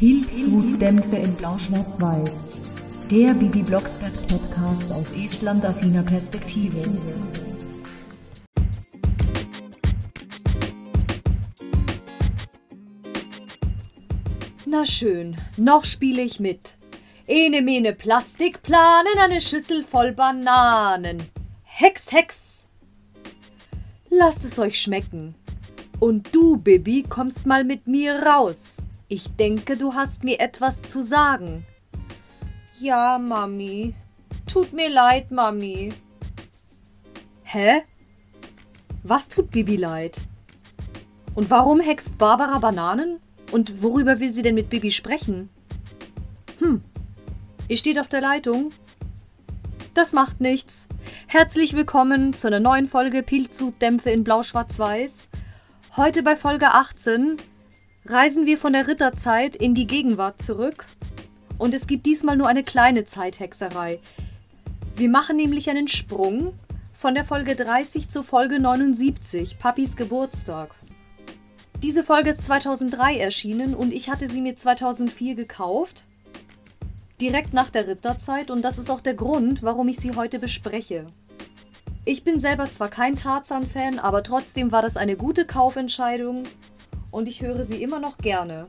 Pilzhutdämpfe in Blau-Schwarz-Weiß. Der Bibi Blocksberg Podcast aus Estland-affiner Perspektive. Na schön, noch spiele ich mit. Ene mene Plastikplanen, eine Schüssel voll Bananen. Hex, Hex. Lasst es euch schmecken. Und du, Bibi, kommst mal mit mir raus. Ich denke, du hast mir etwas zu sagen. Ja, Mami. Tut mir leid, Mami. Hä? Was tut Bibi leid? Und warum hext Barbara Bananen? Und worüber will sie denn mit Bibi sprechen? Hm. Ihr steht auf der Leitung? Das macht nichts. Herzlich willkommen zu einer neuen Folge Pilzudämpfe in Blau-Schwarz-Weiß. Heute bei Folge 18 reisen wir von der Ritterzeit in die Gegenwart zurück. Und es gibt diesmal nur eine kleine Zeithexerei. Wir machen nämlich einen Sprung von der Folge 30 zur Folge 79, Papis Geburtstag. Diese Folge ist 2003 erschienen und ich hatte sie mir 2004 gekauft. Direkt nach der Ritterzeit und das ist auch der Grund, warum ich sie heute bespreche. Ich bin selber zwar kein Tarzan-Fan, aber trotzdem war das eine gute Kaufentscheidung und ich höre sie immer noch gerne.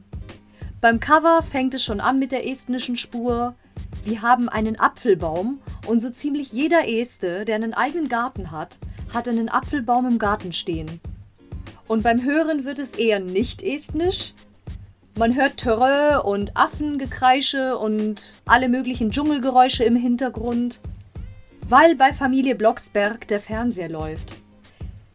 Beim Cover fängt es schon an mit der estnischen Spur. Wir haben einen Apfelbaum und so ziemlich jeder Este, der einen eigenen Garten hat, hat einen Apfelbaum im Garten stehen. Und beim Hören wird es eher nicht estnisch. Man hört Törre und Affengekreische und alle möglichen Dschungelgeräusche im Hintergrund, weil bei Familie Blocksberg der Fernseher läuft.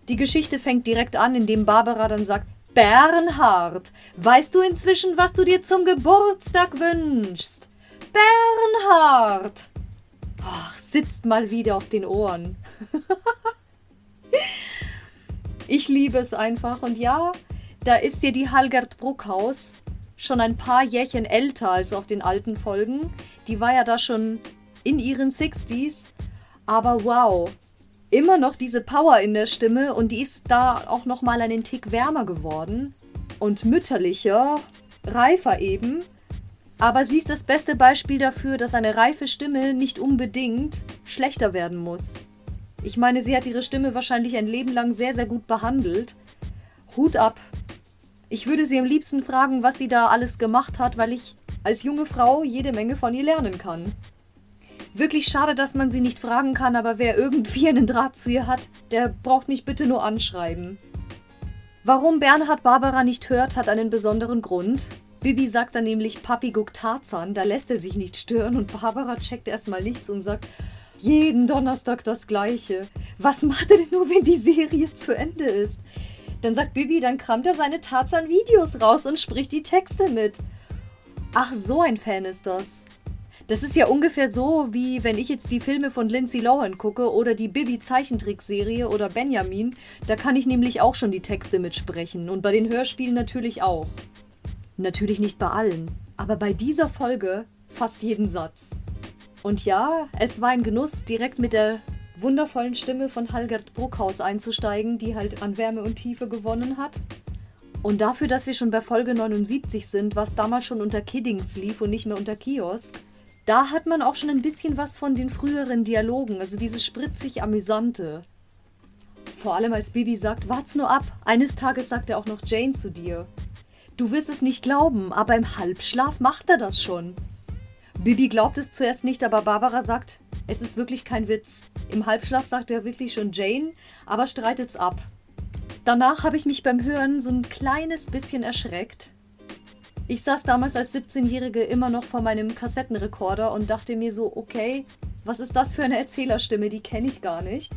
Die Geschichte fängt direkt an, indem Barbara dann sagt, Bernhard, weißt du inzwischen, was du dir zum Geburtstag wünschst? Bernhard! Ach, sitzt mal wieder auf den Ohren. Ich liebe es einfach. Und ja, da ist ja die Halgert Bruckhaus schon ein paar Jährchen älter als auf den alten Folgen. Die war ja da schon in ihren 60s. Aber wow, immer noch diese Power in der Stimme und die ist da auch noch mal einen Tick wärmer geworden und mütterlicher, reifer eben. Aber sie ist das beste Beispiel dafür, dass eine reife Stimme nicht unbedingt schlechter werden muss. Ich meine, sie hat ihre Stimme wahrscheinlich ein Leben lang sehr, sehr gut behandelt. Hut ab. Ich würde sie am liebsten fragen, was sie da alles gemacht hat, weil ich als junge Frau jede Menge von ihr lernen kann. Wirklich schade, dass man sie nicht fragen kann, aber wer irgendwie einen Draht zu ihr hat, der braucht mich bitte nur anschreiben. Warum Bernhard Barbara nicht hört, hat einen besonderen Grund. Bibi sagt dann nämlich, Papi guckt Tarzan, da lässt er sich nicht stören und Barbara checkt erstmal nichts und sagt, jeden Donnerstag das Gleiche. Was macht er denn nur, wenn die Serie zu Ende ist? Dann sagt Bibi, dann kramt er seine Tarzan-Videos raus und spricht die Texte mit. Ach, so ein Fan ist das. Das ist ja ungefähr so, wie wenn ich jetzt die Filme von Lindsay Lohan gucke oder die Bibi-Zeichentrickserie oder Benjamin. Da kann ich nämlich auch schon die Texte mitsprechen und bei den Hörspielen natürlich auch. Natürlich nicht bei allen, aber bei dieser Folge fast jeden Satz. Und ja, es war ein Genuss, direkt mit der wundervollen Stimme von Halgert Bruckhaus einzusteigen, die halt an Wärme und Tiefe gewonnen hat. Und dafür, dass wir schon bei Folge 79 sind, was damals schon unter Kiddings lief und nicht mehr unter Kiosk, da hat man auch schon ein bisschen was von den früheren Dialogen, also dieses spritzig Amüsante. Vor allem als Bibi sagt, wart's nur ab, eines Tages sagt er auch noch Jane zu dir. Du wirst es nicht glauben, aber im Halbschlaf macht er das schon. Bibi glaubt es zuerst nicht, aber Barbara sagt, es ist wirklich kein Witz. Im Halbschlaf sagt er wirklich schon Jane, aber streitet's ab. Danach habe ich mich beim Hören so ein kleines bisschen erschreckt. Ich saß damals als 17-Jährige immer noch vor meinem Kassettenrekorder und dachte mir so, okay, was ist das für eine Erzählerstimme, die kenne ich gar nicht.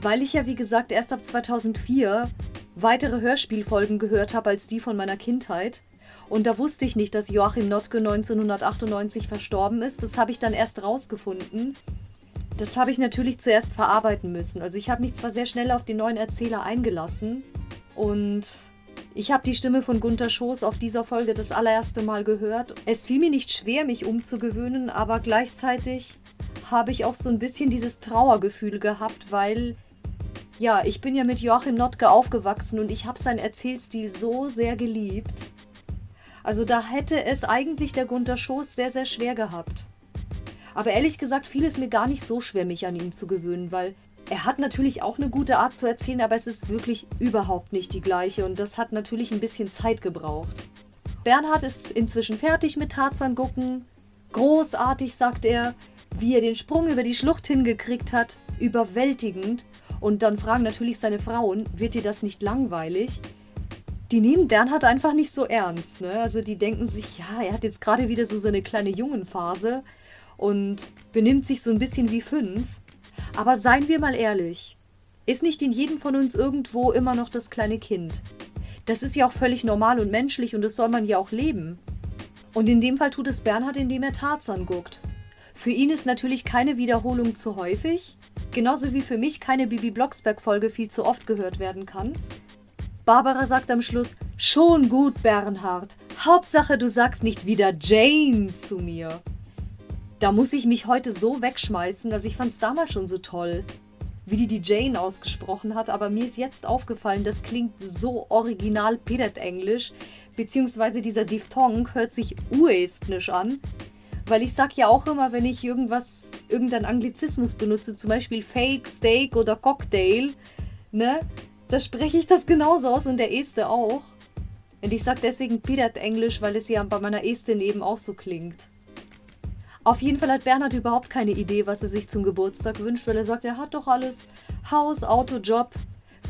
Weil ich ja, wie gesagt, erst ab 2004 weitere Hörspielfolgen gehört habe als die von meiner Kindheit. Und da wusste ich nicht, dass Joachim Notke 1998 verstorben ist. Das habe ich dann erst rausgefunden. Das habe ich natürlich zuerst verarbeiten müssen. Also ich habe mich zwar sehr schnell auf den neuen Erzähler eingelassen und ich habe die Stimme von Gunther Schoß auf dieser Folge das allererste Mal gehört. Es fiel mir nicht schwer, mich umzugewöhnen, aber gleichzeitig habe ich auch so ein bisschen dieses Trauergefühl gehabt, weil ja, ich bin ja mit Joachim Notke aufgewachsen und ich habe seinen Erzählstil so sehr geliebt. Also da hätte es eigentlich der Gunter Schoß sehr, sehr schwer gehabt. Aber ehrlich gesagt fiel es mir gar nicht so schwer, mich an ihn zu gewöhnen, weil er hat natürlich auch eine gute Art zu erzählen, aber es ist wirklich überhaupt nicht die gleiche und das hat natürlich ein bisschen Zeit gebraucht. Bernhard ist inzwischen fertig mit Tarzan gucken. Großartig, sagt er, wie er den Sprung über die Schlucht hingekriegt hat. Überwältigend. Und dann fragen natürlich seine Frauen, wird dir das nicht langweilig? Die nehmen Bernhard einfach nicht so ernst. Ne? Also die denken sich, ja, er hat jetzt gerade wieder so seine kleine Jungenphase und benimmt sich so ein bisschen wie fünf. Aber seien wir mal ehrlich, ist nicht in jedem von uns irgendwo immer noch das kleine Kind? Das ist ja auch völlig normal und menschlich und das soll man ja auch leben. Und in dem Fall tut es Bernhard, indem er Tarzan guckt. Für ihn ist natürlich keine Wiederholung zu häufig, genauso wie für mich keine Bibi Blocksberg-Folge viel zu oft gehört werden kann. Barbara sagt am Schluss: Schon gut, Bernhard. Hauptsache, du sagst nicht wieder Jane zu mir. Da muss ich mich heute so wegschmeißen, also ich fand es damals schon so toll wie die die Jane ausgesprochen hat, aber mir ist jetzt aufgefallen, das klingt so original Piret-Englisch, beziehungsweise dieser Diphthong hört sich urestnisch an, weil ich sag ja auch immer, wenn ich irgendwas, irgendeinen Anglizismus benutze, zum Beispiel Fake, Steak oder Cocktail, ne, da spreche ich das genauso aus und der Este auch. Und ich sag deswegen Piret-Englisch, weil es ja bei meiner Estin eben auch so klingt. Auf jeden Fall hat Bernhard überhaupt keine Idee, was er sich zum Geburtstag wünscht, weil er sagt, er hat doch alles. Haus, Auto, Job,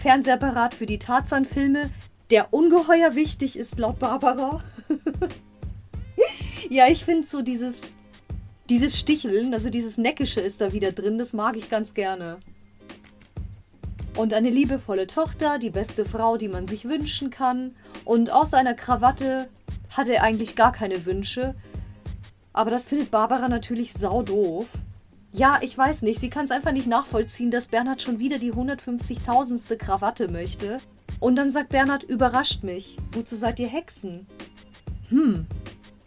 Fernsehapparat für die Tarzan-Filme, der ungeheuer wichtig ist laut Barbara. ja, ich finde so dieses, dieses Sticheln, also dieses Neckische ist da wieder drin, das mag ich ganz gerne. Und eine liebevolle Tochter, die beste Frau, die man sich wünschen kann. Und aus seiner Krawatte hat er eigentlich gar keine Wünsche, aber das findet Barbara natürlich sau doof. Ja, ich weiß nicht, sie kann es einfach nicht nachvollziehen, dass Bernhard schon wieder die 150.000. Krawatte möchte. Und dann sagt Bernhard, überrascht mich. Wozu seid ihr Hexen? Hm,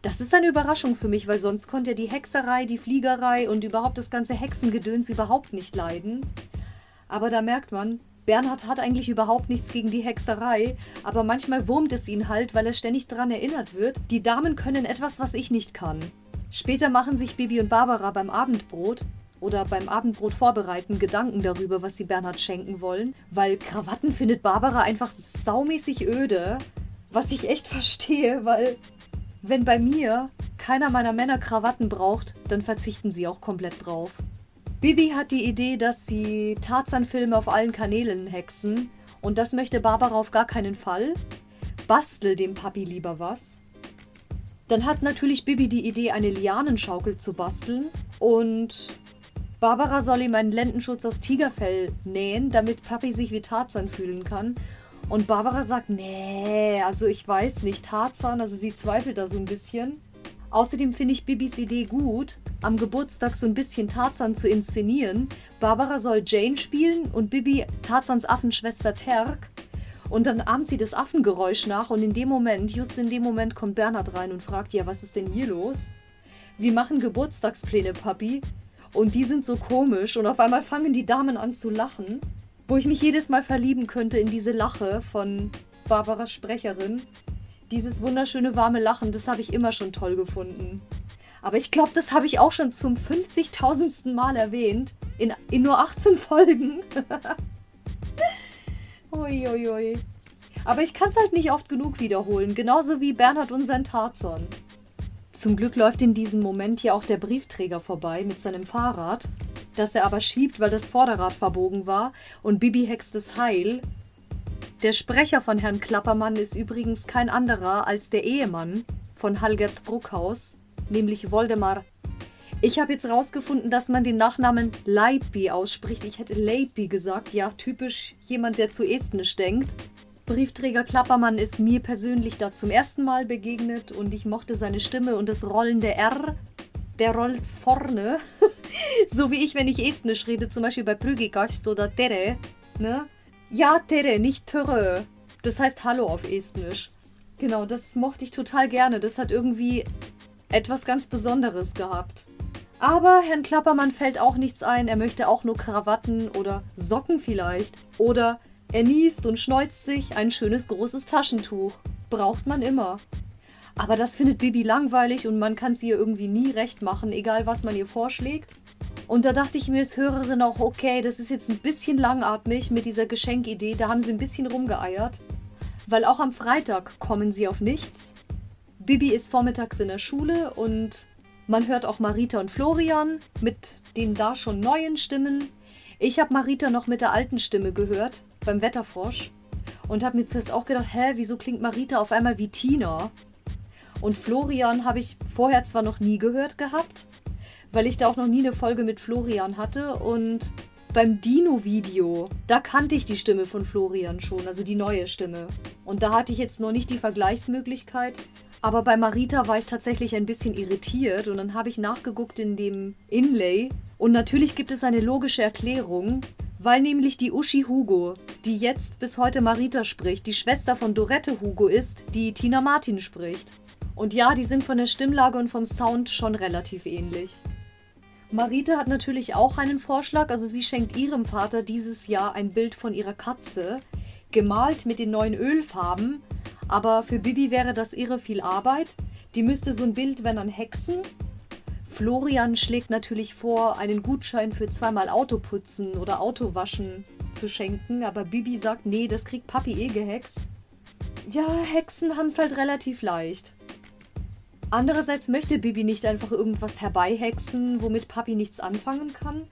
das ist eine Überraschung für mich, weil sonst konnte er die Hexerei, die Fliegerei und überhaupt das ganze Hexengedöns überhaupt nicht leiden. Aber da merkt man, Bernhard hat eigentlich überhaupt nichts gegen die Hexerei, aber manchmal wurmt es ihn halt, weil er ständig daran erinnert wird, die Damen können etwas, was ich nicht kann. Später machen sich Bibi und Barbara beim Abendbrot oder beim Abendbrot vorbereiten Gedanken darüber, was sie Bernhard schenken wollen, weil Krawatten findet Barbara einfach saumäßig öde, was ich echt verstehe, weil wenn bei mir keiner meiner Männer Krawatten braucht, dann verzichten sie auch komplett drauf. Bibi hat die Idee, dass sie Tarzan-Filme auf allen Kanälen hexen und das möchte Barbara auf gar keinen Fall. Bastel dem Papi lieber was. Dann hat natürlich Bibi die Idee, eine Lianenschaukel zu basteln. Und Barbara soll ihm einen Lendenschutz aus Tigerfell nähen, damit Papi sich wie Tarzan fühlen kann. Und Barbara sagt, nee, also ich weiß nicht, Tarzan, also sie zweifelt da so ein bisschen. Außerdem finde ich Bibis Idee gut, am Geburtstag so ein bisschen Tarzan zu inszenieren. Barbara soll Jane spielen und Bibi Tarzans Affenschwester Terk. Und dann ahmt sie das Affengeräusch nach und in dem Moment, just in dem Moment, kommt Bernhard rein und fragt, ja, was ist denn hier los? Wir machen Geburtstagspläne, Papi. Und die sind so komisch und auf einmal fangen die Damen an zu lachen, wo ich mich jedes Mal verlieben könnte in diese Lache von Barbaras Sprecherin. Dieses wunderschöne warme Lachen, das habe ich immer schon toll gefunden. Aber ich glaube, das habe ich auch schon zum 50.000. Mal erwähnt. In, in nur 18 Folgen. Uiuiui. Ui, ui. Aber ich kann es halt nicht oft genug wiederholen, genauso wie Bernhard und sein Tarzan. Zum Glück läuft in diesem Moment ja auch der Briefträger vorbei mit seinem Fahrrad, das er aber schiebt, weil das Vorderrad verbogen war und Bibi hext es heil. Der Sprecher von Herrn Klappermann ist übrigens kein anderer als der Ehemann von Halgert Bruckhaus, nämlich Woldemar ich habe jetzt rausgefunden, dass man den Nachnamen Leipi ausspricht. Ich hätte Leipi gesagt. Ja, typisch jemand, der zu estnisch denkt. Briefträger Klappermann ist mir persönlich da zum ersten Mal begegnet und ich mochte seine Stimme und das Rollen der R. Der rollt's vorne. so wie ich, wenn ich estnisch rede, zum Beispiel bei Prügigast oder Tere. Ne? Ja, Tere, nicht Töre. Das heißt Hallo auf estnisch. Genau, das mochte ich total gerne. Das hat irgendwie etwas ganz Besonderes gehabt. Aber Herrn Klappermann fällt auch nichts ein. Er möchte auch nur Krawatten oder Socken vielleicht. Oder er niest und schneuzt sich ein schönes großes Taschentuch. Braucht man immer. Aber das findet Bibi langweilig und man kann es ihr irgendwie nie recht machen, egal was man ihr vorschlägt. Und da dachte ich mir als Hörerin auch, okay, das ist jetzt ein bisschen langatmig mit dieser Geschenkidee, da haben sie ein bisschen rumgeeiert. Weil auch am Freitag kommen sie auf nichts. Bibi ist vormittags in der Schule und man hört auch Marita und Florian mit den da schon neuen Stimmen. Ich habe Marita noch mit der alten Stimme gehört, beim Wetterfrosch. Und habe mir zuerst auch gedacht, hä, wieso klingt Marita auf einmal wie Tina? Und Florian habe ich vorher zwar noch nie gehört gehabt, weil ich da auch noch nie eine Folge mit Florian hatte. Und beim Dino-Video, da kannte ich die Stimme von Florian schon, also die neue Stimme. Und da hatte ich jetzt noch nicht die Vergleichsmöglichkeit. Aber bei Marita war ich tatsächlich ein bisschen irritiert und dann habe ich nachgeguckt in dem Inlay. Und natürlich gibt es eine logische Erklärung, weil nämlich die Uschi Hugo, die jetzt bis heute Marita spricht, die Schwester von Dorette Hugo ist, die Tina Martin spricht. Und ja, die sind von der Stimmlage und vom Sound schon relativ ähnlich. Marita hat natürlich auch einen Vorschlag, also sie schenkt ihrem Vater dieses Jahr ein Bild von ihrer Katze, gemalt mit den neuen Ölfarben, aber für Bibi wäre das irre viel Arbeit. Die müsste so ein Bild, wenn an Hexen. Florian schlägt natürlich vor, einen Gutschein für zweimal Autoputzen oder Autowaschen zu schenken, aber Bibi sagt, nee, das kriegt Papi eh gehext. Ja, Hexen haben es halt relativ leicht. Andererseits möchte Bibi nicht einfach irgendwas herbeihexen, womit Papi nichts anfangen kann.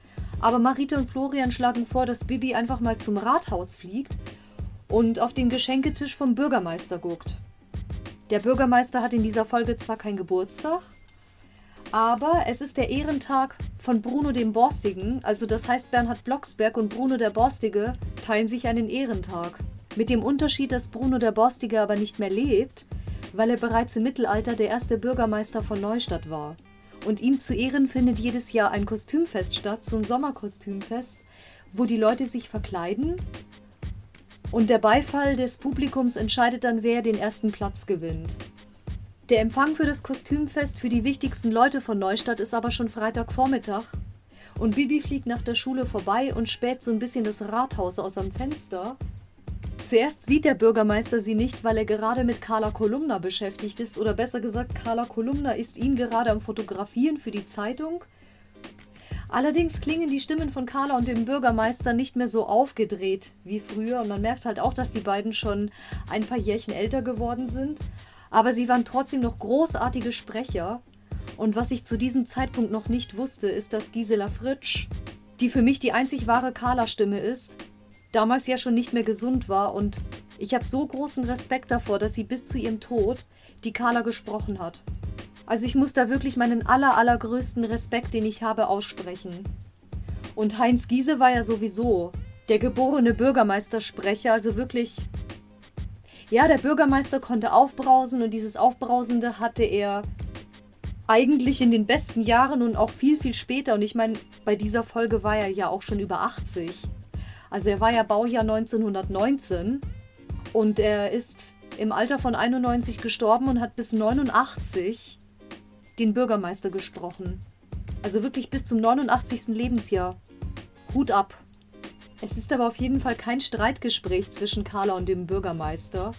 Aber Marita und Florian schlagen vor, dass Bibi einfach mal zum Rathaus fliegt und auf den Geschenketisch vom Bürgermeister guckt. Der Bürgermeister hat in dieser Folge zwar keinen Geburtstag, aber es ist der Ehrentag von Bruno dem Borstigen, also das heißt Bernhard Blocksberg und Bruno der Borstige teilen sich einen Ehrentag. Mit dem Unterschied, dass Bruno der Borstige aber nicht mehr lebt, weil er bereits im Mittelalter der erste Bürgermeister von Neustadt war. Und ihm zu Ehren findet jedes Jahr ein Kostümfest statt, so ein Sommerkostümfest, wo die Leute sich verkleiden und der Beifall des Publikums entscheidet dann, wer den ersten Platz gewinnt. Der Empfang für das Kostümfest für die wichtigsten Leute von Neustadt ist aber schon Freitagvormittag. Und Bibi fliegt nach der Schule vorbei und späht so ein bisschen das Rathaus aus am Fenster Zuerst sieht der Bürgermeister sie nicht, weil er gerade mit Carla Kolumna beschäftigt ist. Oder besser gesagt, Carla Kolumna ist ihn gerade am Fotografieren für die Zeitung. Allerdings klingen die Stimmen von Carla und dem Bürgermeister nicht mehr so aufgedreht wie früher. Und man merkt halt auch, dass die beiden schon ein paar Jährchen älter geworden sind. Aber sie waren trotzdem noch großartige Sprecher. Und was ich zu diesem Zeitpunkt noch nicht wusste, ist, dass Gisela Fritsch, die für mich die einzig wahre Carla-Stimme ist, damals ja schon nicht mehr gesund war und ich habe so großen Respekt davor, dass sie bis zu ihrem Tod die Carla gesprochen hat. Also ich muss da wirklich meinen aller, allergrößten Respekt, den ich habe, aussprechen. Und Heinz Giese war ja sowieso der geborene Bürgermeistersprecher, also wirklich... Ja, der Bürgermeister konnte aufbrausen und dieses Aufbrausende hatte er eigentlich in den besten Jahren und auch viel, viel später. Und ich meine, bei dieser Folge war er ja auch schon über 80. Also er war ja Baujahr 1919 und er ist im Alter von 91 gestorben und hat bis 89 den Bürgermeister gesprochen. Also wirklich bis zum 89. Lebensjahr. Hut ab. Es ist aber auf jeden Fall kein Streitgespräch zwischen Carla und dem Bürgermeister,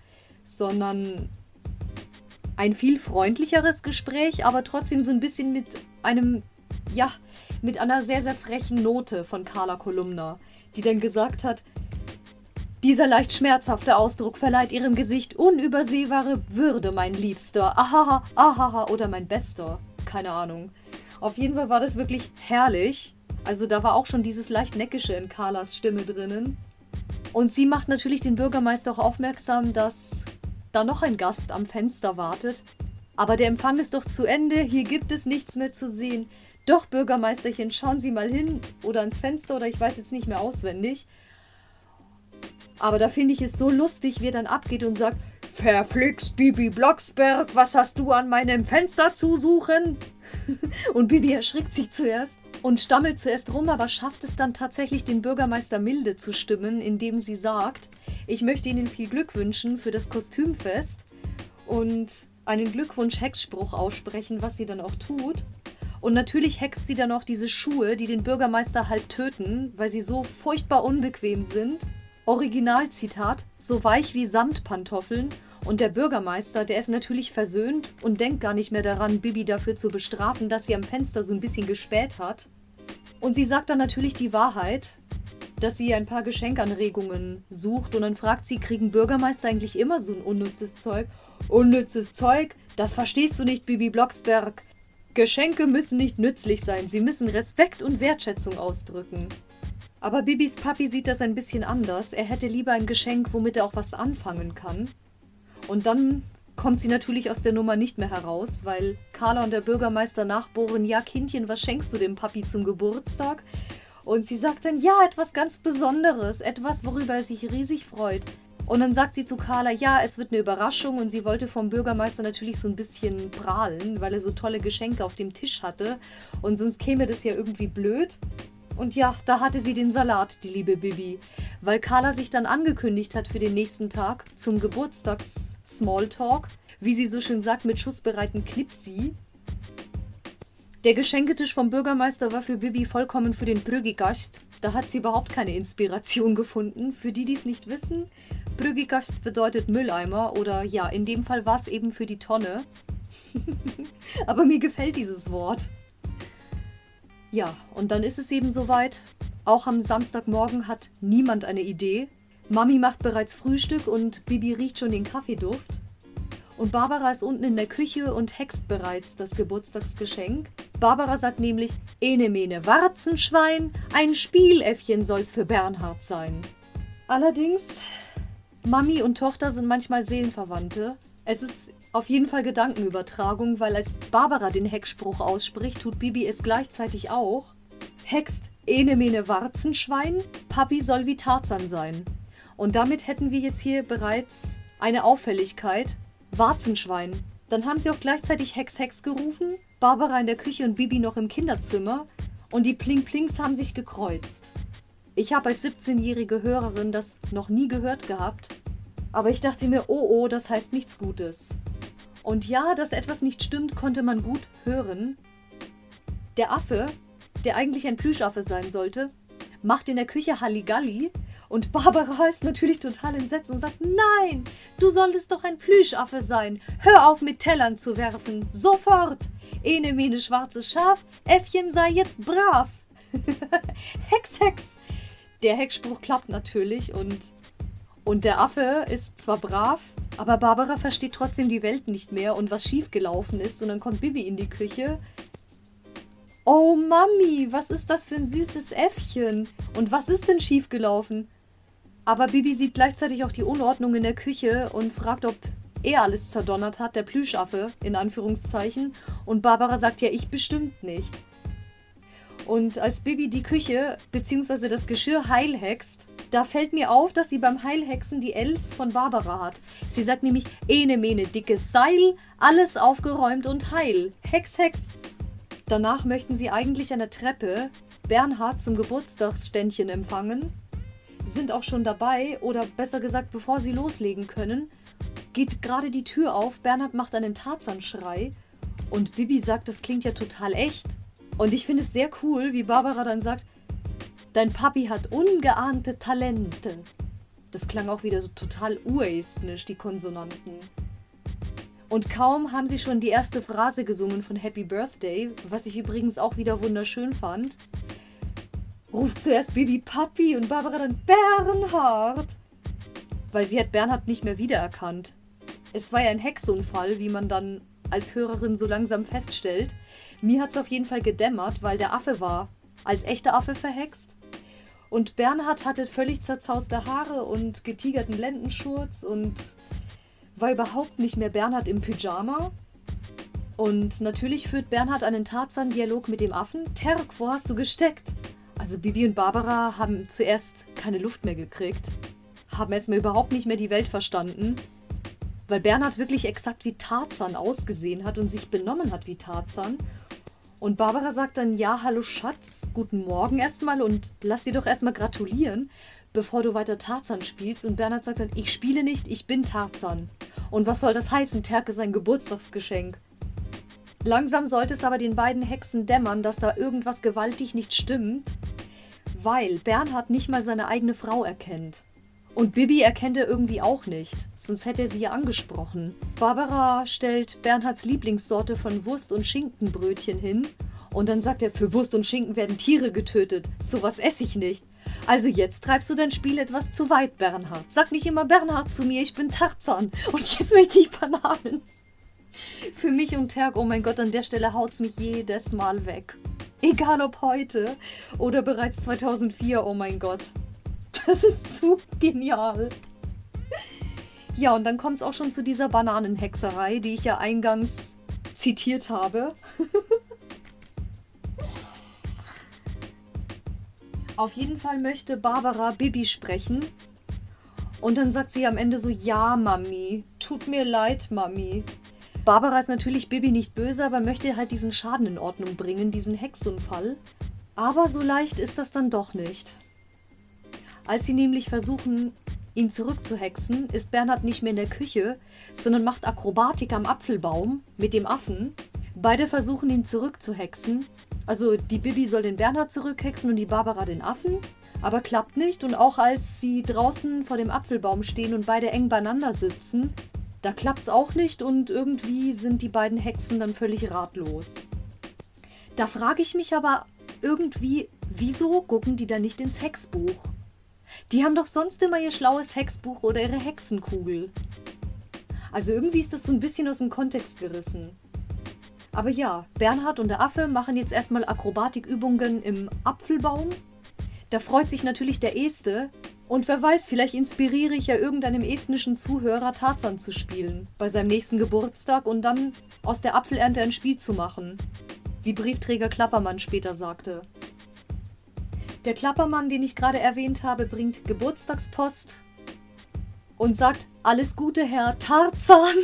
sondern ein viel freundlicheres Gespräch, aber trotzdem so ein bisschen mit einem, ja, mit einer sehr, sehr frechen Note von Carla Kolumna die dann gesagt hat, dieser leicht schmerzhafte Ausdruck verleiht ihrem Gesicht unübersehbare Würde, mein Liebster. Ahaha, ahaha oder mein Bester. Keine Ahnung. Auf jeden Fall war das wirklich herrlich. Also da war auch schon dieses leicht neckische in Carlas Stimme drinnen. Und sie macht natürlich den Bürgermeister auch aufmerksam, dass da noch ein Gast am Fenster wartet. Aber der Empfang ist doch zu Ende, hier gibt es nichts mehr zu sehen. Doch, Bürgermeisterchen, schauen Sie mal hin oder ans Fenster oder ich weiß jetzt nicht mehr auswendig. Aber da finde ich es so lustig, wie er dann abgeht und sagt, Verflixt, Bibi Blocksberg, was hast du an meinem Fenster zu suchen? und Bibi erschrickt sich zuerst und stammelt zuerst rum, aber schafft es dann tatsächlich, den Bürgermeister milde zu stimmen, indem sie sagt, ich möchte Ihnen viel Glück wünschen für das Kostümfest und einen Glückwunsch-Hexspruch aussprechen, was sie dann auch tut. Und natürlich hext sie dann auch diese Schuhe, die den Bürgermeister halb töten, weil sie so furchtbar unbequem sind. Originalzitat: So weich wie Samtpantoffeln Und der Bürgermeister, der ist natürlich versöhnt und denkt gar nicht mehr daran, Bibi dafür zu bestrafen, dass sie am Fenster so ein bisschen gespäht hat. Und sie sagt dann natürlich die Wahrheit, dass sie ein paar Geschenkanregungen sucht und dann fragt sie, kriegen Bürgermeister eigentlich immer so ein unnützes Zeug? Unnützes Zeug? Das verstehst du nicht, Bibi Blocksberg. Geschenke müssen nicht nützlich sein, sie müssen Respekt und Wertschätzung ausdrücken. Aber Bibis Papi sieht das ein bisschen anders. Er hätte lieber ein Geschenk, womit er auch was anfangen kann. Und dann kommt sie natürlich aus der Nummer nicht mehr heraus, weil Carla und der Bürgermeister nachbohren, ja Kindchen, was schenkst du dem Papi zum Geburtstag? Und sie sagt dann, ja, etwas ganz Besonderes, etwas, worüber er sich riesig freut. Und dann sagt sie zu Carla, ja, es wird eine Überraschung und sie wollte vom Bürgermeister natürlich so ein bisschen prahlen, weil er so tolle Geschenke auf dem Tisch hatte und sonst käme das ja irgendwie blöd. Und ja, da hatte sie den Salat, die liebe Bibi, weil Carla sich dann angekündigt hat für den nächsten Tag zum Geburtstags-Smalltalk, wie sie so schön sagt, mit schussbereiten Knipsi. Der Geschenketisch vom Bürgermeister war für Bibi vollkommen für den Brüggigast. Da hat sie überhaupt keine Inspiration gefunden. Für die, die es nicht wissen, Brüggigast bedeutet Mülleimer oder ja, in dem Fall war es eben für die Tonne. Aber mir gefällt dieses Wort. Ja, und dann ist es eben soweit. Auch am Samstagmorgen hat niemand eine Idee. Mami macht bereits Frühstück und Bibi riecht schon den Kaffeeduft. Und Barbara ist unten in der Küche und hext bereits das Geburtstagsgeschenk. Barbara sagt nämlich, Ene mene Warzenschwein, ein Spieläffchen soll's für Bernhard sein. Allerdings, Mami und Tochter sind manchmal Seelenverwandte. Es ist auf jeden Fall Gedankenübertragung, weil als Barbara den Hexspruch ausspricht, tut Bibi es gleichzeitig auch. Hext, ene mene Warzenschwein, Papi soll wie Tarzan sein. Und damit hätten wir jetzt hier bereits eine Auffälligkeit. Warzenschwein. Dann haben sie auch gleichzeitig Hex Hex gerufen, Barbara in der Küche und Bibi noch im Kinderzimmer und die Pling Plings haben sich gekreuzt. Ich habe als 17-jährige Hörerin das noch nie gehört gehabt, aber ich dachte mir, oh oh, das heißt nichts Gutes. Und ja, dass etwas nicht stimmt, konnte man gut hören. Der Affe, der eigentlich ein Plüschaffe sein sollte, macht in der Küche Halligalli und Barbara ist natürlich total entsetzt und sagt, nein, du solltest doch ein Plüschaffe sein. Hör auf mit Tellern zu werfen. Sofort. Ene mene schwarzes Schaf, Äffchen sei jetzt brav. Hex, Hex. Der Hexspruch klappt natürlich und und der Affe ist zwar brav, aber Barbara versteht trotzdem die Welt nicht mehr und was schiefgelaufen ist. Und dann kommt Bibi in die Küche. Oh Mami, was ist das für ein süßes Äffchen? Und was ist denn schiefgelaufen? Aber Bibi sieht gleichzeitig auch die Unordnung in der Küche und fragt, ob er alles zerdonnert hat, der Plüschaffe, in Anführungszeichen. Und Barbara sagt ja, ich bestimmt nicht. Und als Bibi die Küche bzw. das Geschirr heilhext, da fällt mir auf, dass sie beim Heilhexen die Els von Barbara hat. Sie sagt nämlich, ene mene dickes Seil, alles aufgeräumt und heil. Hex, Hex. Danach möchten sie eigentlich an der Treppe Bernhard zum Geburtstagsständchen empfangen, sind auch schon dabei, oder besser gesagt, bevor sie loslegen können, geht gerade die Tür auf, Bernhard macht einen Tarzanschrei und Bibi sagt, das klingt ja total echt. Und ich finde es sehr cool, wie Barbara dann sagt, dein Papi hat ungeahnte Talente. Das klang auch wieder so total urestnisch, die Konsonanten. Und kaum haben sie schon die erste Phrase gesungen von Happy Birthday, was ich übrigens auch wieder wunderschön fand, ruft zuerst Baby Papi und Barbara dann Bernhard. Weil sie hat Bernhard nicht mehr wiedererkannt. Es war ja ein Hexunfall, wie man dann als Hörerin so langsam feststellt. Mir hat es auf jeden Fall gedämmert, weil der Affe war als echter Affe verhext. Und Bernhard hatte völlig zerzauste Haare und getigerten Lendenschurz und war überhaupt nicht mehr Bernhard im Pyjama. Und natürlich führt Bernhard einen Tarzan-Dialog mit dem Affen. Terk, wo hast du gesteckt? Also Bibi und Barbara haben zuerst keine Luft mehr gekriegt, haben erstmal überhaupt nicht mehr die Welt verstanden, weil Bernhard wirklich exakt wie Tarzan ausgesehen hat und sich benommen hat wie Tarzan. Und Barbara sagt dann, ja, hallo Schatz, guten Morgen erstmal und lass dir doch erstmal gratulieren, bevor du weiter Tarzan spielst. Und Bernhard sagt dann, ich spiele nicht, ich bin Tarzan. Und was soll das heißen? Terke sein Geburtstagsgeschenk. Langsam sollte es aber den beiden Hexen dämmern, dass da irgendwas gewaltig nicht stimmt, weil Bernhard nicht mal seine eigene Frau erkennt. Und Bibi erkennt er irgendwie auch nicht, sonst hätte er sie ja angesprochen. Barbara stellt Bernhards Lieblingssorte von Wurst- und Schinkenbrötchen hin und dann sagt er, für Wurst und Schinken werden Tiere getötet. Sowas esse ich nicht. Also jetzt treibst du dein Spiel etwas zu weit, Bernhard. Sag nicht immer Bernhard zu mir, ich bin Tarzan. Und jetzt möchte ich Bananen. Für mich und Terk, oh mein Gott, an der Stelle haut's mich jedes Mal weg. Egal ob heute oder bereits 2004, oh mein Gott. Das ist zu genial. Ja, und dann kommt es auch schon zu dieser Bananenhexerei, die ich ja eingangs zitiert habe. Auf jeden Fall möchte Barbara Bibi sprechen. Und dann sagt sie am Ende so, ja, Mami, tut mir leid, Mami. Barbara ist natürlich Bibi nicht böse, aber möchte halt diesen Schaden in Ordnung bringen, diesen Hexunfall. Aber so leicht ist das dann doch nicht. Als sie nämlich versuchen, ihn zurückzuhexen, ist Bernhard nicht mehr in der Küche, sondern macht Akrobatik am Apfelbaum mit dem Affen. Beide versuchen ihn zurückzuhexen. Also die Bibi soll den Bernhard zurückhexen und die Barbara den Affen. Aber klappt nicht. Und auch als sie draußen vor dem Apfelbaum stehen und beide eng beieinander sitzen, da klappt es auch nicht und irgendwie sind die beiden Hexen dann völlig ratlos. Da frage ich mich aber irgendwie, wieso gucken die da nicht ins Hexbuch? Die haben doch sonst immer ihr schlaues Hexbuch oder ihre Hexenkugel. Also irgendwie ist das so ein bisschen aus dem Kontext gerissen. Aber ja, Bernhard und der Affe machen jetzt erstmal Akrobatikübungen im Apfelbaum. Da freut sich natürlich der Este. Und wer weiß, vielleicht inspiriere ich ja irgendeinem estnischen Zuhörer Tarzan zu spielen. Bei seinem nächsten Geburtstag und dann aus der Apfelernte ein Spiel zu machen. Wie Briefträger Klappermann später sagte. Der Klappermann, den ich gerade erwähnt habe, bringt Geburtstagspost und sagt: Alles Gute, Herr Tarzan.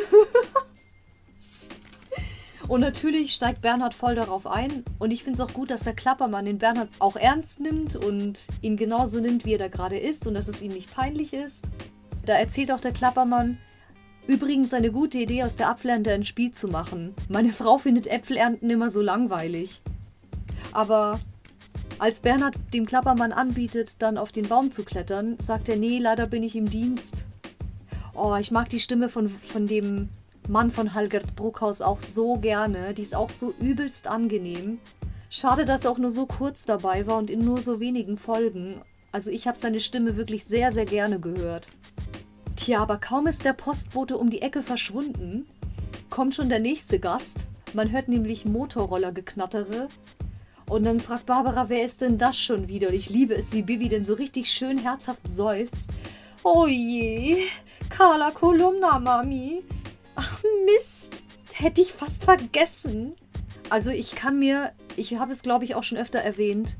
und natürlich steigt Bernhard voll darauf ein. Und ich finde es auch gut, dass der Klappermann den Bernhard auch ernst nimmt und ihn genauso nimmt, wie er da gerade ist und dass es ihm nicht peinlich ist. Da erzählt auch der Klappermann, Übrigens eine gute Idee, aus der Apfelernte ein Spiel zu machen. Meine Frau findet Äpfelernten immer so langweilig. Aber als Bernhard dem Klappermann anbietet, dann auf den Baum zu klettern, sagt er, nee, leider bin ich im Dienst. Oh, ich mag die Stimme von, von dem Mann von Halgert Bruckhaus auch so gerne. Die ist auch so übelst angenehm. Schade, dass er auch nur so kurz dabei war und in nur so wenigen Folgen. Also ich habe seine Stimme wirklich sehr, sehr gerne gehört. Tja, aber kaum ist der Postbote um die Ecke verschwunden, kommt schon der nächste Gast. Man hört nämlich Motorrollergeknattere und dann fragt Barbara, wer ist denn das schon wieder? Und ich liebe es, wie Bibi denn so richtig schön herzhaft seufzt. Oh je, Carla Kolumna, Mami. Ach Mist, hätte ich fast vergessen. Also ich kann mir, ich habe es glaube ich auch schon öfter erwähnt,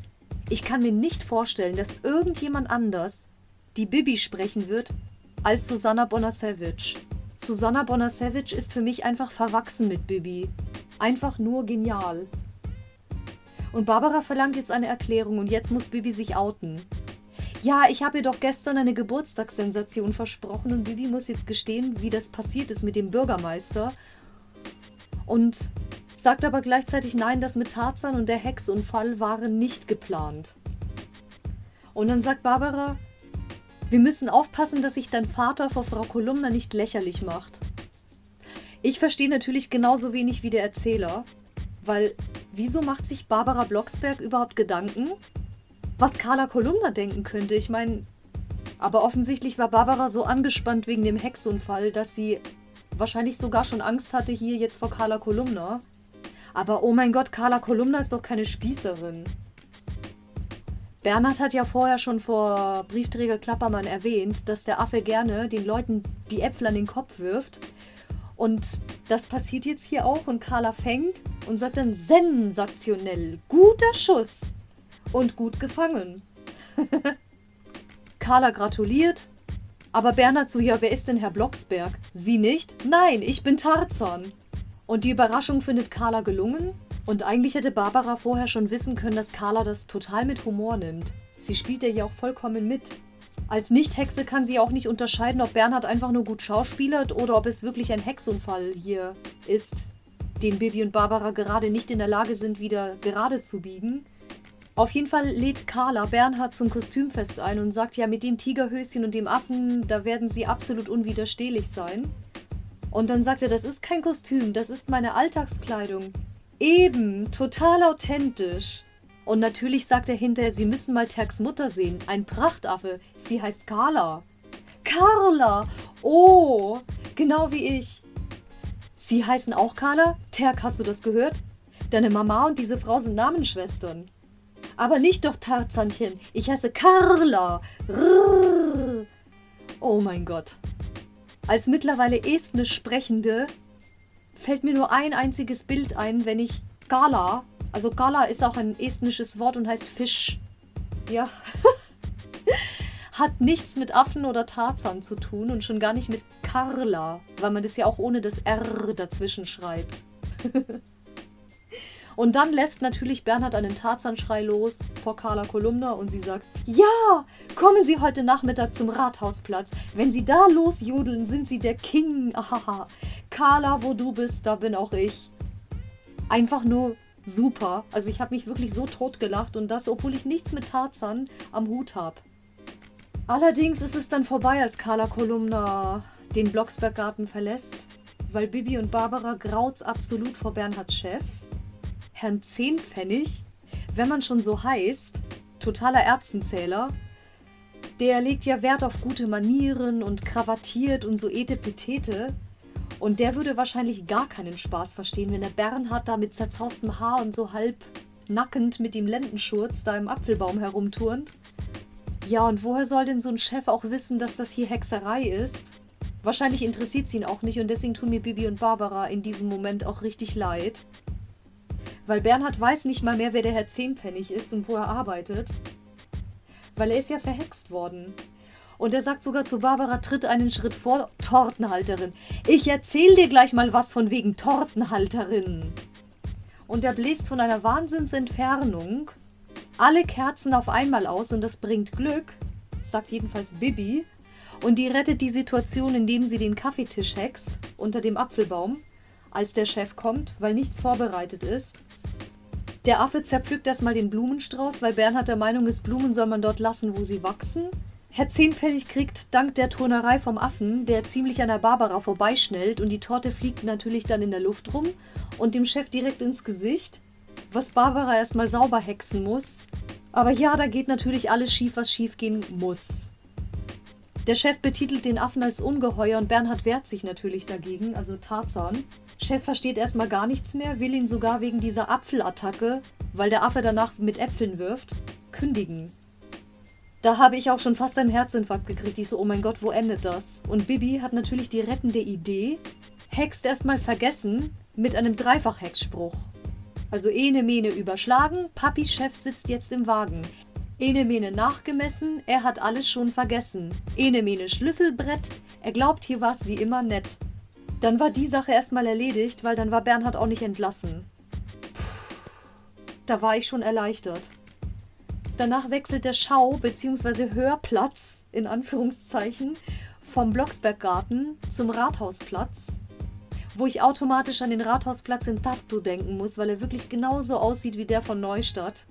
ich kann mir nicht vorstellen, dass irgendjemand anders die Bibi sprechen wird als Susanna Bonasevich. Susanna Bonasevich ist für mich einfach verwachsen mit Bibi. Einfach nur genial. Und Barbara verlangt jetzt eine Erklärung und jetzt muss Bibi sich outen. Ja, ich habe ihr doch gestern eine Geburtstagssensation versprochen und Bibi muss jetzt gestehen, wie das passiert ist mit dem Bürgermeister. Und sagt aber gleichzeitig nein, das mit Tarzan und der Hexunfall waren nicht geplant. Und dann sagt Barbara, wir müssen aufpassen, dass sich dein Vater vor Frau Kolumna nicht lächerlich macht. Ich verstehe natürlich genauso wenig wie der Erzähler, weil wieso macht sich Barbara Blocksberg überhaupt Gedanken, was Carla Kolumna denken könnte? Ich meine, aber offensichtlich war Barbara so angespannt wegen dem Hexunfall, dass sie wahrscheinlich sogar schon Angst hatte hier jetzt vor Carla Kolumna. Aber oh mein Gott, Carla Kolumna ist doch keine Spießerin. Bernhard hat ja vorher schon vor Briefträger Klappermann erwähnt, dass der Affe gerne den Leuten die Äpfel an den Kopf wirft. Und das passiert jetzt hier auch und Carla fängt und sagt dann sensationell, guter Schuss und gut gefangen. Carla gratuliert, aber Bernhard so, ja, wer ist denn Herr Blocksberg? Sie nicht? Nein, ich bin Tarzan. Und die Überraschung findet Carla gelungen und eigentlich hätte Barbara vorher schon wissen können, dass Carla das total mit Humor nimmt. Sie spielt ja hier auch vollkommen mit. Als Nicht-Hexe kann sie auch nicht unterscheiden, ob Bernhard einfach nur gut schauspielert oder ob es wirklich ein Hexunfall hier ist, den Bibi und Barbara gerade nicht in der Lage sind, wieder gerade zu biegen. Auf jeden Fall lädt Carla Bernhard zum Kostümfest ein und sagt ja, mit dem Tigerhöschen und dem Affen, da werden sie absolut unwiderstehlich sein. Und dann sagt er, das ist kein Kostüm, das ist meine Alltagskleidung. Eben, total authentisch. Und natürlich sagt er hinterher, sie müssen mal Terks Mutter sehen. Ein Prachtaffe. Sie heißt Carla. Carla! Oh, genau wie ich. Sie heißen auch Carla? Terk, hast du das gehört? Deine Mama und diese Frau sind Namensschwestern. Aber nicht doch Tarzanchen. Ich heiße Carla. Rrr. Oh mein Gott. Als mittlerweile estnisch Sprechende fällt mir nur ein einziges Bild ein, wenn ich Gala, also Gala ist auch ein estnisches Wort und heißt Fisch. Ja. Hat nichts mit Affen oder Tarzan zu tun und schon gar nicht mit Carla, weil man das ja auch ohne das R dazwischen schreibt. Und dann lässt natürlich Bernhard einen Tarzanschrei los vor Carla Kolumna und sie sagt: Ja, kommen Sie heute Nachmittag zum Rathausplatz. Wenn Sie da losjodeln, sind Sie der King. Ahaha. Carla, wo du bist, da bin auch ich. Einfach nur super. Also ich habe mich wirklich so tot gelacht und das, obwohl ich nichts mit Tarzan am Hut habe. Allerdings ist es dann vorbei, als Carla Kolumna den Blocksberggarten verlässt, weil Bibi und Barbara graut's absolut vor Bernhards Chef. Herrn Zehnpfennig, wenn man schon so heißt, totaler Erbsenzähler, der legt ja Wert auf gute Manieren und krawattiert und so etepetete. Und der würde wahrscheinlich gar keinen Spaß verstehen, wenn der Bernhard da mit zerzaustem Haar und so halb nackend mit dem Lendenschurz da im Apfelbaum herumturnt. Ja, und woher soll denn so ein Chef auch wissen, dass das hier Hexerei ist? Wahrscheinlich interessiert es ihn auch nicht und deswegen tun mir Bibi und Barbara in diesem Moment auch richtig leid weil Bernhard weiß nicht mal mehr, wer der Herr Zehnpfennig ist und wo er arbeitet. Weil er ist ja verhext worden. Und er sagt sogar zu Barbara, tritt einen Schritt vor, Tortenhalterin. Ich erzähl dir gleich mal was von wegen Tortenhalterin. Und er bläst von einer Wahnsinnsentfernung alle Kerzen auf einmal aus und das bringt Glück, sagt jedenfalls Bibi. Und die rettet die Situation, indem sie den Kaffeetisch hext unter dem Apfelbaum als der Chef kommt, weil nichts vorbereitet ist. Der Affe zerpflückt erstmal den Blumenstrauß, weil Bernhard der Meinung ist, Blumen soll man dort lassen, wo sie wachsen. Herr Zehnpfennig kriegt dank der Turnerei vom Affen, der ziemlich an der Barbara vorbeischnellt und die Torte fliegt natürlich dann in der Luft rum und dem Chef direkt ins Gesicht, was Barbara erstmal sauber hexen muss. Aber ja, da geht natürlich alles schief, was schief gehen muss. Der Chef betitelt den Affen als Ungeheuer und Bernhard wehrt sich natürlich dagegen, also Tarzan. Chef versteht erstmal gar nichts mehr, will ihn sogar wegen dieser Apfelattacke, weil der Affe danach mit Äpfeln wirft, kündigen. Da habe ich auch schon fast einen Herzinfarkt gekriegt. Ich so, oh mein Gott, wo endet das? Und Bibi hat natürlich die rettende Idee, hext erstmal vergessen mit einem Dreifach-Hexspruch. Also Ene Mene überschlagen, Papis Chef sitzt jetzt im Wagen. Ene Mene nachgemessen, er hat alles schon vergessen. Ene Mene Schlüsselbrett, er glaubt hier was wie immer nett. Dann war die Sache erstmal erledigt, weil dann war Bernhard auch nicht entlassen. Puh, da war ich schon erleichtert. Danach wechselt der Schau- bzw. Hörplatz, in Anführungszeichen, vom Blocksberggarten zum Rathausplatz, wo ich automatisch an den Rathausplatz in Tartu denken muss, weil er wirklich genauso aussieht wie der von Neustadt.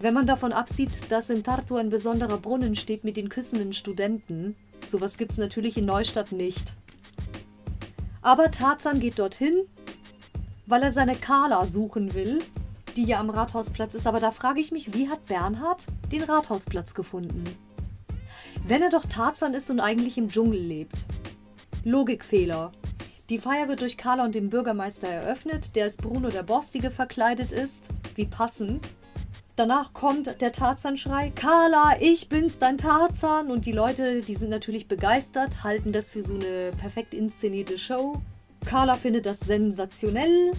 Wenn man davon absieht, dass in Tartu ein besonderer Brunnen steht mit den küssenden Studenten, sowas gibt es natürlich in Neustadt nicht. Aber Tarzan geht dorthin, weil er seine Carla suchen will, die ja am Rathausplatz ist. Aber da frage ich mich, wie hat Bernhard den Rathausplatz gefunden? Wenn er doch Tarzan ist und eigentlich im Dschungel lebt. Logikfehler. Die Feier wird durch Carla und dem Bürgermeister eröffnet, der als Bruno der Borstige verkleidet ist. Wie passend. Danach kommt der Tarzan-Schrei: Carla, ich bin's, dein Tarzan. Und die Leute, die sind natürlich begeistert, halten das für so eine perfekt inszenierte Show. Carla findet das sensationell.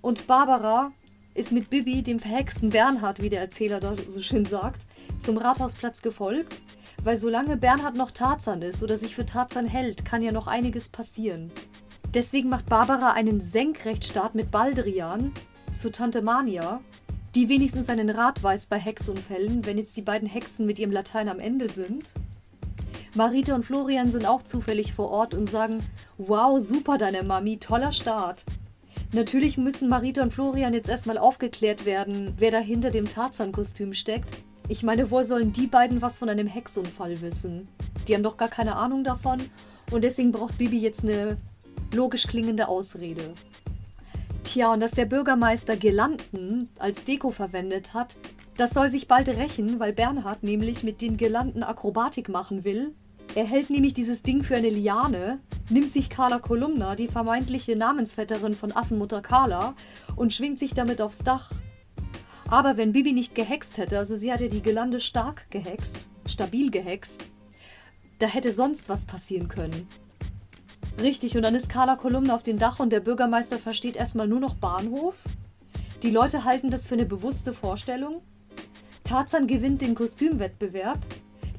Und Barbara ist mit Bibi, dem verhexten Bernhard, wie der Erzähler da so schön sagt, zum Rathausplatz gefolgt. Weil solange Bernhard noch Tarzan ist oder sich für Tarzan hält, kann ja noch einiges passieren. Deswegen macht Barbara einen Senkrechtstart mit Baldrian zu Tante Mania die wenigstens einen Rat weiß bei Hexunfällen, wenn jetzt die beiden Hexen mit ihrem Latein am Ende sind. Marita und Florian sind auch zufällig vor Ort und sagen: Wow, super deine Mami, toller Start. Natürlich müssen Marita und Florian jetzt erstmal aufgeklärt werden, wer da hinter dem Tarzan-Kostüm steckt. Ich meine, woher sollen die beiden was von einem Hexunfall wissen? Die haben doch gar keine Ahnung davon und deswegen braucht Bibi jetzt eine logisch klingende Ausrede. Tja, und dass der Bürgermeister Girlanden als Deko verwendet hat, das soll sich bald rächen, weil Bernhard nämlich mit den Girlanden Akrobatik machen will. Er hält nämlich dieses Ding für eine Liane, nimmt sich Carla Kolumna, die vermeintliche Namensvetterin von Affenmutter Carla, und schwingt sich damit aufs Dach. Aber wenn Bibi nicht gehext hätte, also sie hatte die Gelande stark gehext, stabil gehext, da hätte sonst was passieren können. Richtig, und dann ist Carla Kolumna auf dem Dach und der Bürgermeister versteht erstmal nur noch Bahnhof. Die Leute halten das für eine bewusste Vorstellung. Tarzan gewinnt den Kostümwettbewerb,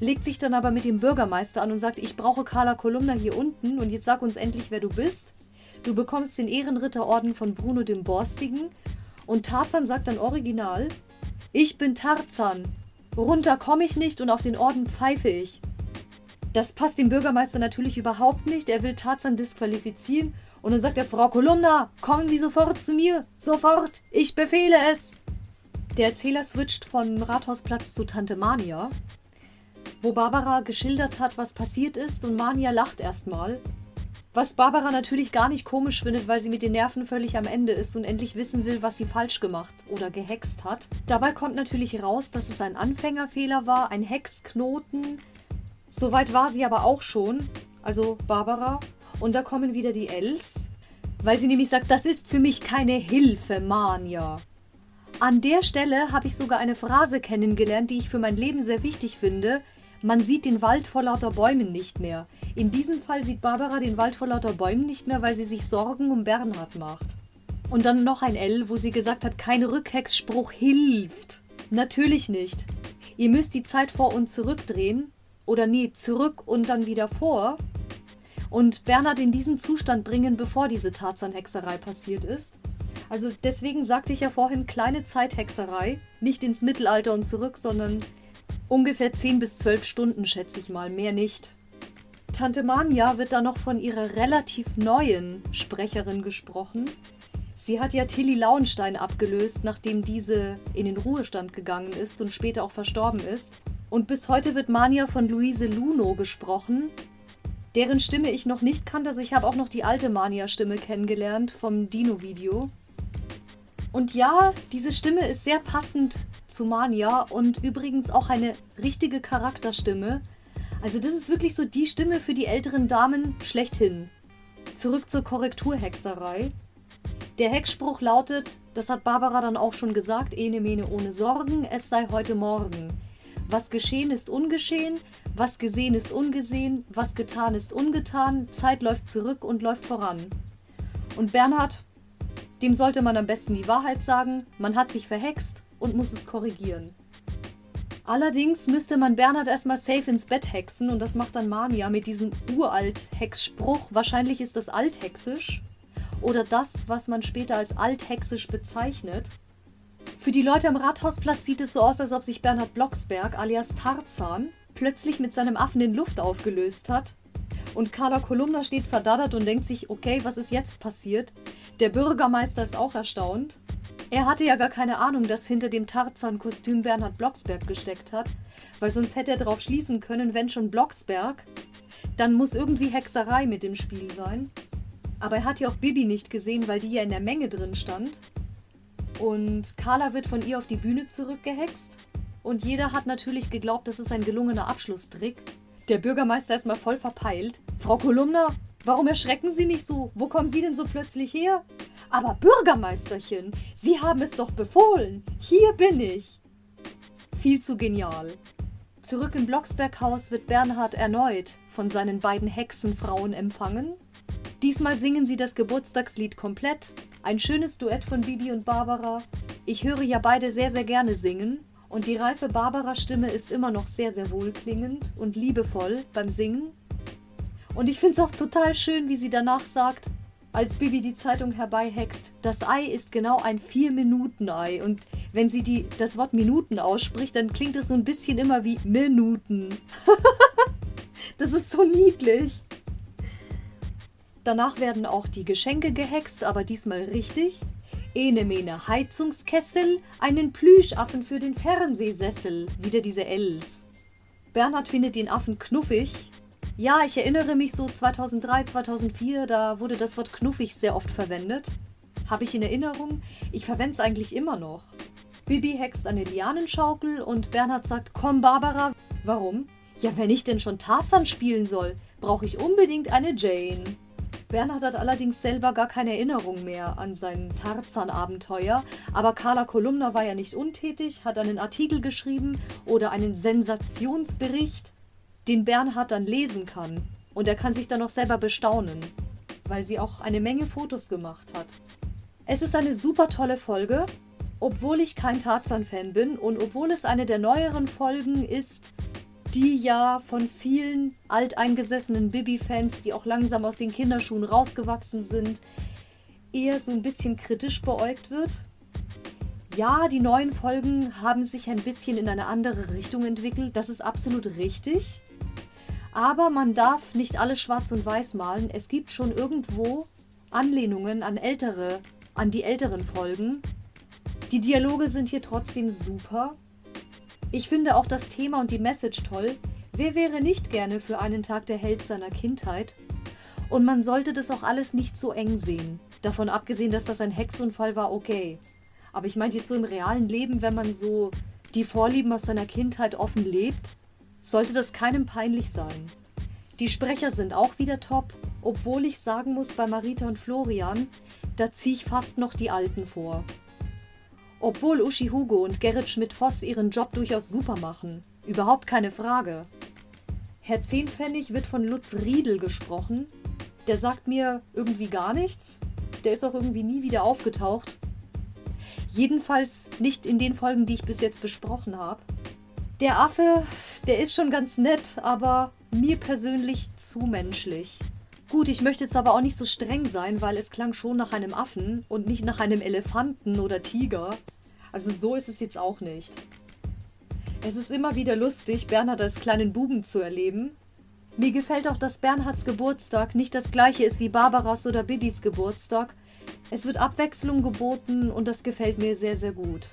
legt sich dann aber mit dem Bürgermeister an und sagt, ich brauche Carla Kolumna hier unten und jetzt sag uns endlich, wer du bist. Du bekommst den Ehrenritterorden von Bruno dem Borstigen. Und Tarzan sagt dann original, ich bin Tarzan. Runter komme ich nicht und auf den Orden pfeife ich. Das passt dem Bürgermeister natürlich überhaupt nicht. Er will Tarzan disqualifizieren. Und dann sagt er, Frau Kolumna, kommen Sie sofort zu mir. Sofort. Ich befehle es. Der Erzähler switcht von Rathausplatz zu Tante Mania, wo Barbara geschildert hat, was passiert ist und Mania lacht erstmal. Was Barbara natürlich gar nicht komisch findet, weil sie mit den Nerven völlig am Ende ist und endlich wissen will, was sie falsch gemacht oder gehext hat. Dabei kommt natürlich raus, dass es ein Anfängerfehler war, ein Hexknoten. Soweit war sie aber auch schon, also Barbara. Und da kommen wieder die Els, weil sie nämlich sagt, das ist für mich keine Hilfe, Mania. An der Stelle habe ich sogar eine Phrase kennengelernt, die ich für mein Leben sehr wichtig finde. Man sieht den Wald vor lauter Bäumen nicht mehr. In diesem Fall sieht Barbara den Wald vor lauter Bäumen nicht mehr, weil sie sich Sorgen um Bernhard macht. Und dann noch ein L, wo sie gesagt hat, kein Rückhexspruch hilft. Natürlich nicht. Ihr müsst die Zeit vor und zurückdrehen. Oder nee, zurück und dann wieder vor. Und Bernhard in diesen Zustand bringen, bevor diese Tarzan-Hexerei passiert ist. Also deswegen sagte ich ja vorhin kleine Zeithexerei. Nicht ins Mittelalter und zurück, sondern ungefähr 10 bis 12 Stunden, schätze ich mal, mehr nicht. Tante Mania wird da noch von ihrer relativ neuen Sprecherin gesprochen. Sie hat ja Tilly Lauenstein abgelöst, nachdem diese in den Ruhestand gegangen ist und später auch verstorben ist. Und bis heute wird Mania von Luise Luno gesprochen, deren Stimme ich noch nicht kannte. Also ich habe auch noch die alte Mania-Stimme kennengelernt vom Dino-Video. Und ja, diese Stimme ist sehr passend zu Mania und übrigens auch eine richtige Charakterstimme. Also das ist wirklich so die Stimme für die älteren Damen schlechthin. Zurück zur Korrekturhexerei. Der Hexspruch lautet, das hat Barbara dann auch schon gesagt, ene mene ohne Sorgen, es sei heute Morgen. Was geschehen ist ungeschehen, was gesehen ist ungesehen, was getan ist ungetan, Zeit läuft zurück und läuft voran. Und Bernhard dem sollte man am besten die Wahrheit sagen, man hat sich verhext und muss es korrigieren. Allerdings müsste man Bernhard erstmal safe ins Bett hexen und das macht dann Mania mit diesem uralt-Hexspruch. Wahrscheinlich ist das althexisch oder das, was man später als althexisch bezeichnet. Für die Leute am Rathausplatz sieht es so aus, als ob sich Bernhard Blocksberg alias Tarzan plötzlich mit seinem Affen in Luft aufgelöst hat. Und Carla Kolumna steht verdaddert und denkt sich, okay, was ist jetzt passiert? Der Bürgermeister ist auch erstaunt. Er hatte ja gar keine Ahnung, dass hinter dem Tarzan-Kostüm Bernhard Blocksberg gesteckt hat, weil sonst hätte er darauf schließen können, wenn schon Blocksberg, dann muss irgendwie Hexerei mit im Spiel sein. Aber er hat ja auch Bibi nicht gesehen, weil die ja in der Menge drin stand. Und Carla wird von ihr auf die Bühne zurückgehext. Und jeder hat natürlich geglaubt, das ist ein gelungener Abschlusstrick. Der Bürgermeister ist mal voll verpeilt. Frau Kolumna, Warum erschrecken Sie nicht so? Wo kommen Sie denn so plötzlich her? Aber Bürgermeisterchen, Sie haben es doch befohlen. Hier bin ich. Viel zu genial. Zurück im Blocksberghaus wird Bernhard erneut von seinen beiden Hexenfrauen empfangen. Diesmal singen sie das Geburtstagslied komplett. Ein schönes Duett von Bibi und Barbara. Ich höre ja beide sehr, sehr gerne singen. Und die reife Barbara-Stimme ist immer noch sehr, sehr wohlklingend und liebevoll beim Singen. Und ich finde es auch total schön, wie sie danach sagt, als Bibi die Zeitung herbeihext, das Ei ist genau ein Vier-Minuten-Ei. Und wenn sie die, das Wort Minuten ausspricht, dann klingt es so ein bisschen immer wie Minuten. das ist so niedlich. Danach werden auch die Geschenke gehext, aber diesmal richtig. Ene mene Heizungskessel, einen Plüschaffen für den Fernsehsessel. Wieder diese Ls. Bernhard findet den Affen knuffig. Ja, ich erinnere mich so 2003, 2004, da wurde das Wort knuffig sehr oft verwendet. Habe ich in Erinnerung. Ich verwende es eigentlich immer noch. Bibi hext eine Lianenschaukel und Bernhard sagt, komm Barbara. Warum? Ja, wenn ich denn schon Tarzan spielen soll, brauche ich unbedingt eine Jane. Bernhard hat allerdings selber gar keine Erinnerung mehr an sein Tarzan-Abenteuer, aber Carla Kolumna war ja nicht untätig, hat einen Artikel geschrieben oder einen Sensationsbericht, den Bernhard dann lesen kann. Und er kann sich dann noch selber bestaunen, weil sie auch eine Menge Fotos gemacht hat. Es ist eine super tolle Folge, obwohl ich kein Tarzan-Fan bin und obwohl es eine der neueren Folgen ist, die ja von vielen alteingesessenen Bibi-Fans, die auch langsam aus den Kinderschuhen rausgewachsen sind, eher so ein bisschen kritisch beäugt wird. Ja, die neuen Folgen haben sich ein bisschen in eine andere Richtung entwickelt, das ist absolut richtig. Aber man darf nicht alles schwarz und weiß malen. Es gibt schon irgendwo Anlehnungen an ältere, an die älteren Folgen. Die Dialoge sind hier trotzdem super. Ich finde auch das Thema und die Message toll. Wer wäre nicht gerne für einen Tag der Held seiner Kindheit? Und man sollte das auch alles nicht so eng sehen. Davon abgesehen, dass das ein Hexunfall war, okay. Aber ich meine jetzt so im realen Leben, wenn man so die Vorlieben aus seiner Kindheit offen lebt, sollte das keinem peinlich sein. Die Sprecher sind auch wieder top, obwohl ich sagen muss, bei Marita und Florian, da ziehe ich fast noch die Alten vor. Obwohl Uschi Hugo und Gerrit Schmidt-Voss ihren Job durchaus super machen. Überhaupt keine Frage. Herr Zehnpfennig wird von Lutz Riedel gesprochen. Der sagt mir irgendwie gar nichts. Der ist auch irgendwie nie wieder aufgetaucht. Jedenfalls nicht in den Folgen, die ich bis jetzt besprochen habe. Der Affe, der ist schon ganz nett, aber mir persönlich zu menschlich. Gut, ich möchte jetzt aber auch nicht so streng sein, weil es klang schon nach einem Affen und nicht nach einem Elefanten oder Tiger. Also so ist es jetzt auch nicht. Es ist immer wieder lustig, Bernhard als kleinen Buben zu erleben. Mir gefällt auch, dass Bernhards Geburtstag nicht das gleiche ist wie Barbaras oder Bibis Geburtstag. Es wird Abwechslung geboten und das gefällt mir sehr, sehr gut.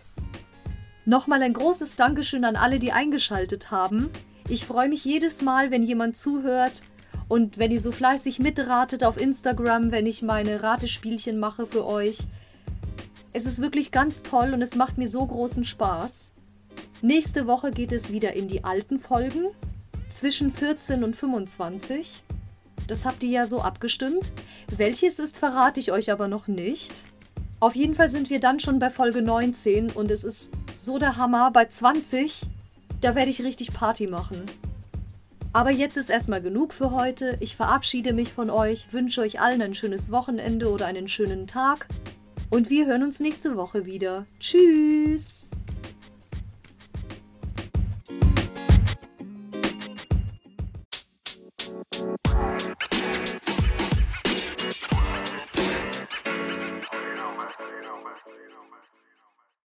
Nochmal ein großes Dankeschön an alle, die eingeschaltet haben. Ich freue mich jedes Mal, wenn jemand zuhört und wenn ihr so fleißig mitratet auf Instagram, wenn ich meine Ratespielchen mache für euch. Es ist wirklich ganz toll und es macht mir so großen Spaß. Nächste Woche geht es wieder in die alten Folgen zwischen 14 und 25. Das habt ihr ja so abgestimmt. Welches ist, verrate ich euch aber noch nicht. Auf jeden Fall sind wir dann schon bei Folge 19 und es ist so der Hammer. Bei 20, da werde ich richtig Party machen. Aber jetzt ist erstmal genug für heute. Ich verabschiede mich von euch, wünsche euch allen ein schönes Wochenende oder einen schönen Tag. Und wir hören uns nächste Woche wieder. Tschüss!